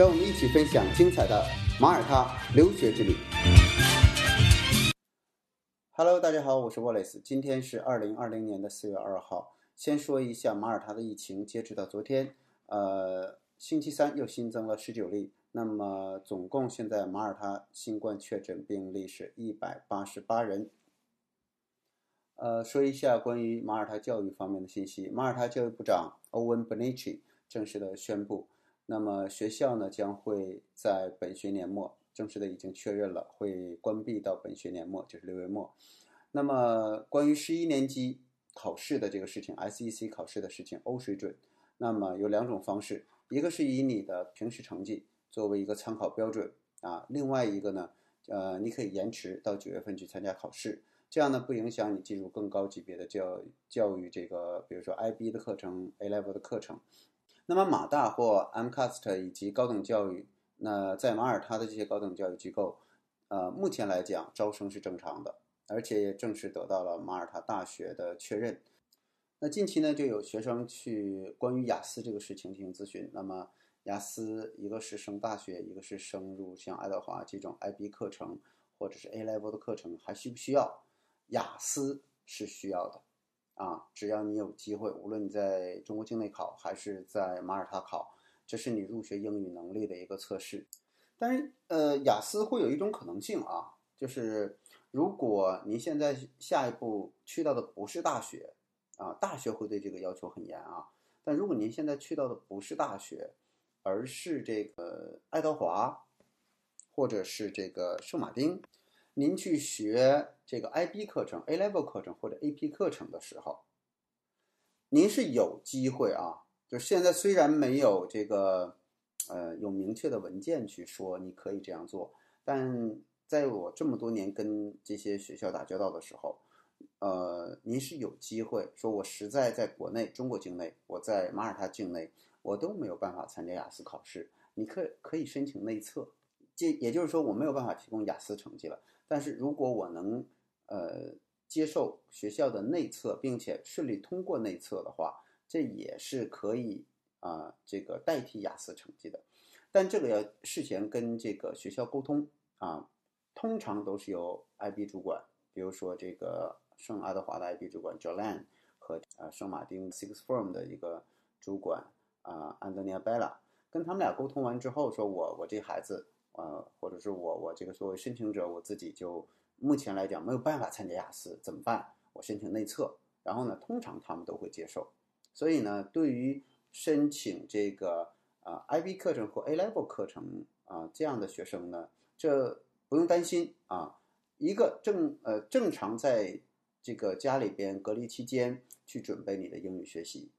让我们一起分享精彩的马耳他留学之旅。Hello，大家好，我是 Wallace，今天是二零二零年的四月二号。先说一下马耳他的疫情，截止到昨天，呃，星期三又新增了十九例，那么总共现在马耳他新冠确诊病例是一百八十八人。呃，说一下关于马耳他教育方面的信息。马耳他教育部长欧文·本尼奇正式的宣布，那么学校呢将会在本学年末正式的已经确认了会关闭到本学年末，就是六月末。那么关于十一年级考试的这个事情，SEC 考试的事情，O 水准，那么有两种方式，一个是以你的平时成绩作为一个参考标准啊，另外一个呢，呃，你可以延迟到九月份去参加考试。这样呢，不影响你进入更高级别的教教育，这个比如说 IB 的课程、A Level 的课程。那么马大或 MCAST 以及高等教育，那在马耳他的这些高等教育机构，呃，目前来讲招生是正常的，而且也正式得到了马耳他大学的确认。那近期呢，就有学生去关于雅思这个事情进行咨询。那么雅思一个是升大学，一个是升入像爱德华这种 IB 课程或者是 A Level 的课程，还需不需要？雅思是需要的，啊，只要你有机会，无论你在中国境内考还是在马耳他考，这是你入学英语能力的一个测试。但是，呃，雅思会有一种可能性啊，就是如果您现在下一步去到的不是大学，啊，大学会对这个要求很严啊。但如果您现在去到的不是大学，而是这个爱德华，或者是这个圣马丁。您去学这个 IB 课程、A Level 课程或者 AP 课程的时候，您是有机会啊。就现在虽然没有这个，呃，有明确的文件去说你可以这样做，但在我这么多年跟这些学校打交道的时候，呃，您是有机会说，我实在在国内中国境内，我在马耳他境内，我都没有办法参加雅思考试，你可可以申请内测。这也就是说，我没有办法提供雅思成绩了。但是如果我能，呃，接受学校的内测，并且顺利通过内测的话，这也是可以啊，这个代替雅思成绩的。但这个要事前跟这个学校沟通啊，通常都是由 IB 主管，比如说这个圣爱德华的 IB 主管 Jolan 和呃圣马丁 Six Form 的一个主管啊 Antonia Bella，跟他们俩沟通完之后，说我我这孩子。呃，或者是我我这个作为申请者，我自己就目前来讲没有办法参加雅思，怎么办？我申请内测，然后呢，通常他们都会接受。所以呢，对于申请这个啊 IB 课程或 A Level 课程啊这样的学生呢，这不用担心啊。一个正呃正常在这个家里边隔离期间去准备你的英语学习。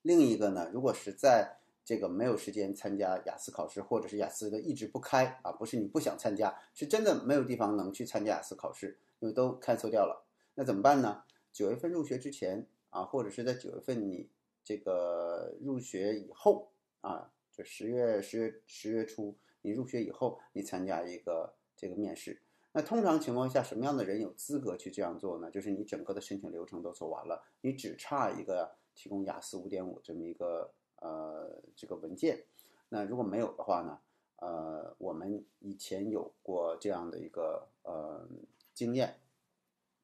另一个呢，如果是在这个没有时间参加雅思考试，或者是雅思的一直不开啊，不是你不想参加，是真的没有地方能去参加雅思考试，因为都 cancel 掉了。那怎么办呢？九月份入学之前啊，或者是在九月份你这个入学以后啊，就十月十月十月初你入学以后，你参加一个这个面试。那通常情况下，什么样的人有资格去这样做呢？就是你整个的申请流程都走完了，你只差一个提供雅思五点五这么一个。呃，这个文件，那如果没有的话呢？呃，我们以前有过这样的一个呃经验，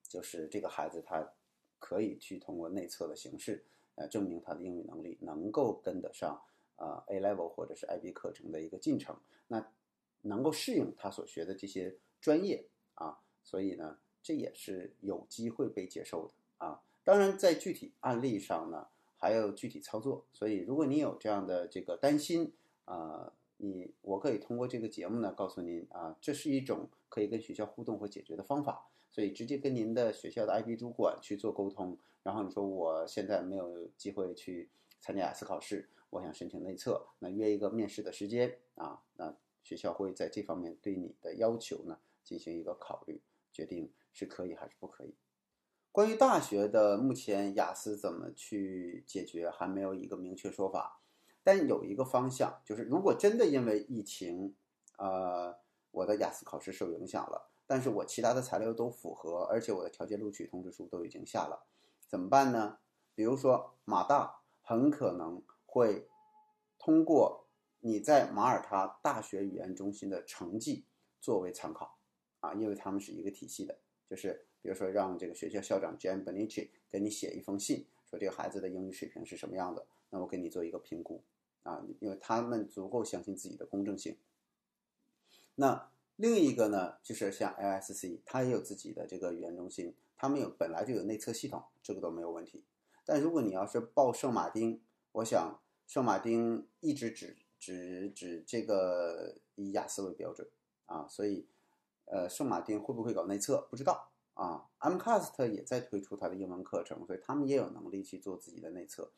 就是这个孩子他可以去通过内测的形式，呃，证明他的英语能力能够跟得上啊 A level 或者是 IB 课程的一个进程，那能够适应他所学的这些专业啊，所以呢，这也是有机会被接受的啊。当然，在具体案例上呢。还有具体操作，所以如果你有这样的这个担心啊，你我可以通过这个节目呢告诉您啊，这是一种可以跟学校互动和解决的方法，所以直接跟您的学校的 IB 主管去做沟通，然后你说我现在没有机会去参加雅思考试，我想申请内测，那约一个面试的时间啊，那学校会在这方面对你的要求呢进行一个考虑，决定是可以还是不可以。关于大学的目前雅思怎么去解决，还没有一个明确说法。但有一个方向，就是如果真的因为疫情，呃，我的雅思考试受影响了，但是我其他的材料都符合，而且我的条件录取通知书都已经下了，怎么办呢？比如说马大很可能会通过你在马耳他大学语言中心的成绩作为参考，啊，因为他们是一个体系的，就是。比如说，让这个学校校长 Jan Benici 给你写一封信，说这个孩子的英语水平是什么样的，那我给你做一个评估啊，因为他们足够相信自己的公正性。那另一个呢，就是像 LSC，它也有自己的这个语言中心，他们有本来就有内测系统，这个都没有问题。但如果你要是报圣马丁，我想圣马丁一直只只只这个以雅思为标准啊，所以呃，圣马丁会不会搞内测，不知道。啊，Mcast 也在推出它的英文课程，所以他们也有能力去做自己的内测。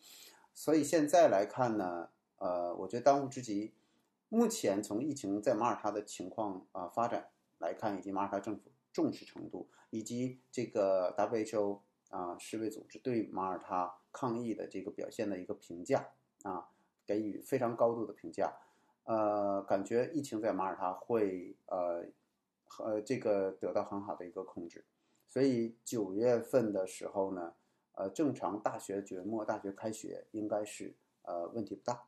所以现在来看呢，呃，我觉得当务之急，目前从疫情在马耳他的情况啊发展来看，以及马耳他政府重视程度，以及这个 WHO 啊世卫组织对马耳他抗疫的这个表现的一个评价啊，给予非常高度的评价。呃，感觉疫情在马耳他会呃和这个得到很好的一个控制。所以九月份的时候呢，呃，正常大学月末大学开学应该是呃问题不大。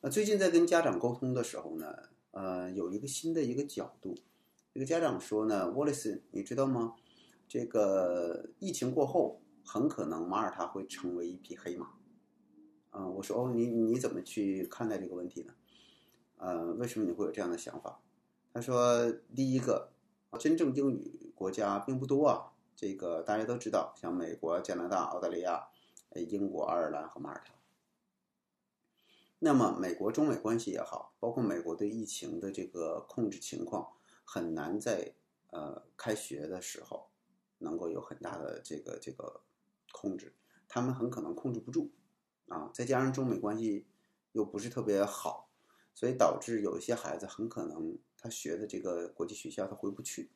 那最近在跟家长沟通的时候呢，呃，有一个新的一个角度，这个家长说呢，Wallace，你知道吗？这个疫情过后，很可能马耳他会成为一匹黑马。啊，我说哦，你你怎么去看待这个问题呢？呃，为什么你会有这样的想法？他说，第一个。真正英语国家并不多啊，这个大家都知道，像美国、加拿大、澳大利亚、英国、爱尔兰和马耳他。那么，美国中美关系也好，包括美国对疫情的这个控制情况，很难在呃开学的时候能够有很大的这个这个控制，他们很可能控制不住啊。再加上中美关系又不是特别好，所以导致有一些孩子很可能。他学的这个国际学校，他回不去，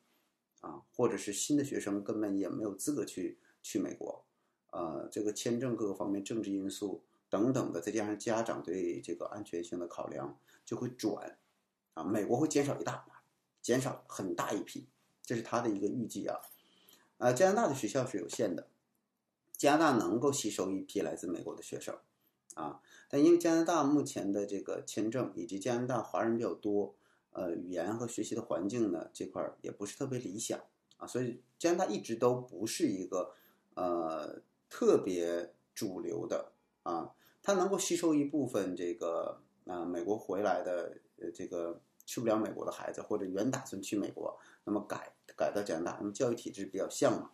啊，或者是新的学生根本也没有资格去去美国，呃，这个签证各个方面、政治因素等等的，再加上家长对这个安全性的考量，就会转，啊，美国会减少一大，减少很大一批，这是他的一个预计啊，啊，加拿大的学校是有限的，加拿大能够吸收一批来自美国的学生，啊，但因为加拿大目前的这个签证以及加拿大华人比较多。呃，语言和学习的环境呢，这块儿也不是特别理想啊，所以加拿大一直都不是一个呃特别主流的啊，它能够吸收一部分这个啊美国回来的呃这个去不了美国的孩子，或者原打算去美国，那么改改到加拿大，那么教育体制比较像嘛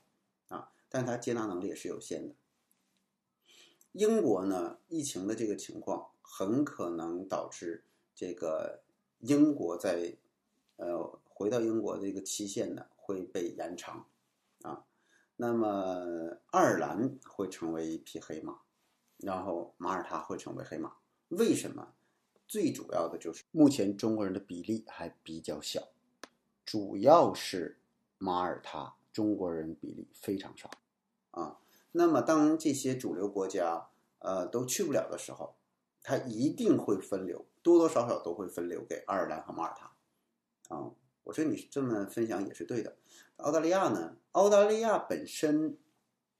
啊，但是它接纳能力也是有限的。英国呢，疫情的这个情况很可能导致这个。英国在，呃，回到英国这个期限呢会被延长，啊，那么爱尔兰会成为一匹黑马，然后马耳他会成为黑马。为什么？最主要的就是目前中国人的比例还比较小，主要是马耳他中国人比例非常少，啊，那么当这些主流国家呃都去不了的时候，它一定会分流。多多少少都会分流给爱尔兰和马耳他，啊，我说你这么分享也是对的。澳大利亚呢？澳大利亚本身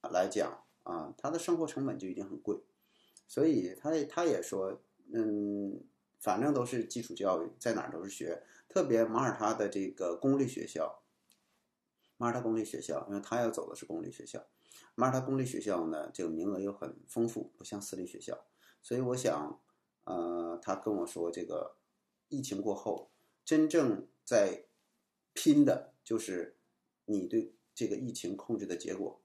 来讲啊，它的生活成本就已经很贵，所以他他也说，嗯，反正都是基础教育，在哪儿都是学。特别马耳他的这个公立学校，马耳他公立学校，因为他要走的是公立学校，马耳他公立学校呢，这个名额又很丰富，不像私立学校，所以我想。呃，他跟我说，这个疫情过后，真正在拼的就是你对这个疫情控制的结果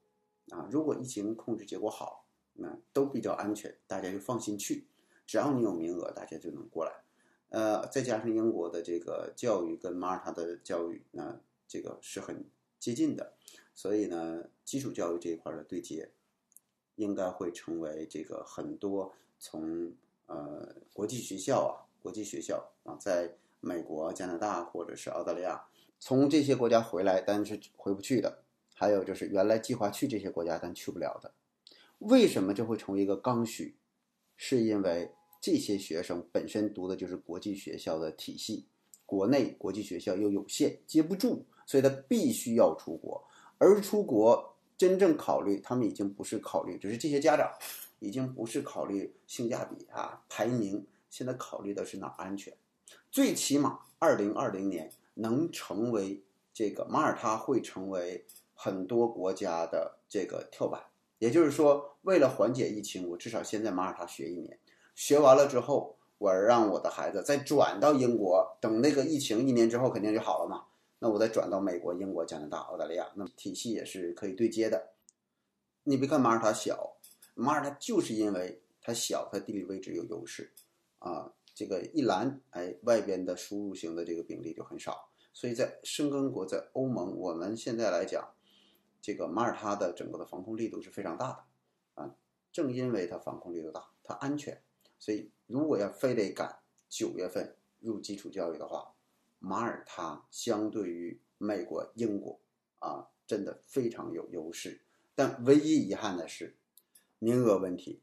啊。如果疫情控制结果好，那都比较安全，大家就放心去。只要你有名额，大家就能过来。呃，再加上英国的这个教育跟马耳他的教育，那这个是很接近的，所以呢，基础教育这一块的对接，应该会成为这个很多从。呃，国际学校啊，国际学校啊，在美国、加拿大或者是澳大利亚，从这些国家回来，但是回不去的；还有就是原来计划去这些国家但去不了的。为什么这会成为一个刚需？是因为这些学生本身读的就是国际学校的体系，国内国际学校又有限，接不住，所以他必须要出国。而出国真正考虑，他们已经不是考虑，只是这些家长已经不是考虑性价比啊、排名，现在考虑的是哪儿安全。最起码，二零二零年能成为这个马耳他会成为很多国家的这个跳板。也就是说，为了缓解疫情，我至少先在马耳他学一年，学完了之后，我让我的孩子再转到英国，等那个疫情一年之后肯定就好了嘛。那我再转到美国、英国、加拿大、澳大利亚，那么体系也是可以对接的。你别看马耳他小，马耳他就是因为它小，它地理位置有优势啊。这个一拦，哎，外边的输入型的这个病例就很少。所以在申根国，在欧盟，我们现在来讲，这个马耳他的整个的防控力度是非常大的啊。正因为它防控力度大，它安全，所以如果要非得赶九月份入基础教育的话。马耳他相对于美国、英国啊，真的非常有优势。但唯一遗憾的是名额问题，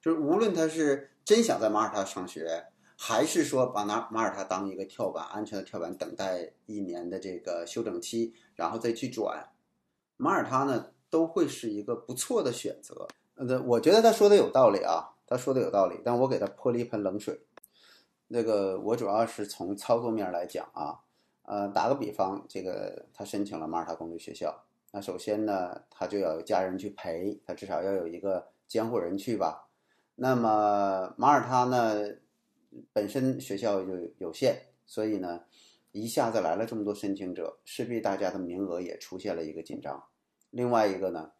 就是无论他是真想在马耳他上学，还是说把拿马耳他当一个跳板、安全的跳板，等待一年的这个休整期，然后再去转，马耳他呢都会是一个不错的选择。呃，我觉得他说的有道理啊，他说的有道理，但我给他泼了一盆冷水。那个我主要是从操作面来讲啊，呃，打个比方，这个他申请了马耳他公立学校，那首先呢，他就要有家人去陪，他至少要有一个监护人去吧。那么马耳他呢，本身学校就有限，所以呢，一下子来了这么多申请者，势必大家的名额也出现了一个紧张。另外一个呢，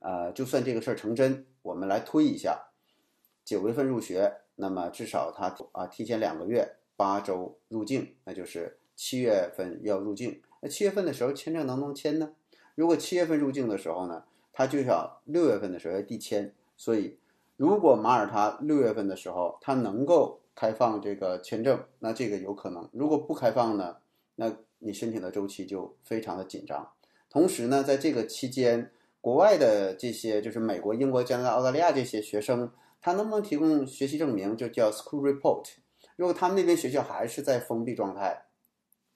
呃，就算这个事儿成真，我们来推一下，九月份入学。那么至少他啊提前两个月八周入境，那就是七月份要入境。那七月份的时候签证能不能签呢？如果七月份入境的时候呢，他就要六月份的时候要递签。所以如果马耳他六月份的时候他能够开放这个签证，那这个有可能。如果不开放呢，那你申请的周期就非常的紧张。同时呢，在这个期间，国外的这些就是美国、英国、加拿大、澳大利亚这些学生。他能不能提供学习证明，就叫 school report。如果他们那边学校还是在封闭状态，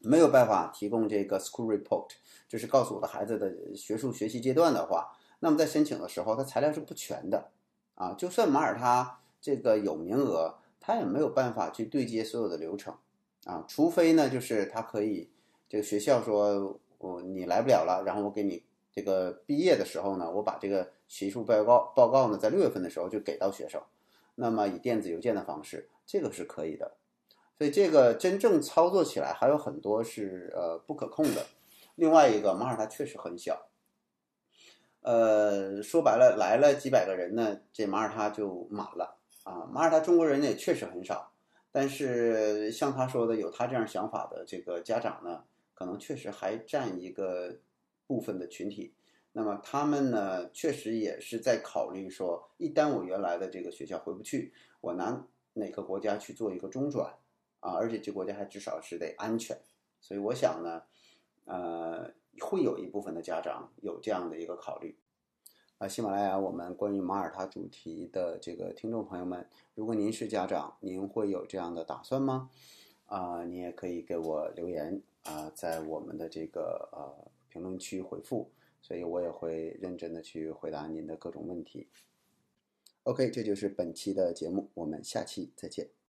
没有办法提供这个 school report，就是告诉我的孩子的学术学习阶段的话，那么在申请的时候，他材料是不全的啊。就算马耳他这个有名额，他也没有办法去对接所有的流程啊。除非呢，就是他可以这个学校说，我你来不了了，然后我给你。这个毕业的时候呢，我把这个学术报告报告呢，在六月份的时候就给到学生，那么以电子邮件的方式，这个是可以的。所以这个真正操作起来还有很多是呃不可控的。另外一个，马耳他确实很小，呃，说白了来了几百个人呢，这马耳他就满了啊。马耳他中国人也确实很少，但是像他说的，有他这样想法的这个家长呢，可能确实还占一个。部分的群体，那么他们呢，确实也是在考虑说，一旦我原来的这个学校回不去，我拿哪个国家去做一个中转啊？而且这国家还至少是得安全，所以我想呢，呃，会有一部分的家长有这样的一个考虑。啊，喜马拉雅，我们关于马耳他主题的这个听众朋友们，如果您是家长，您会有这样的打算吗？啊，你也可以给我留言啊，在我们的这个呃。评论区回复，所以我也会认真的去回答您的各种问题。OK，这就是本期的节目，我们下期再见。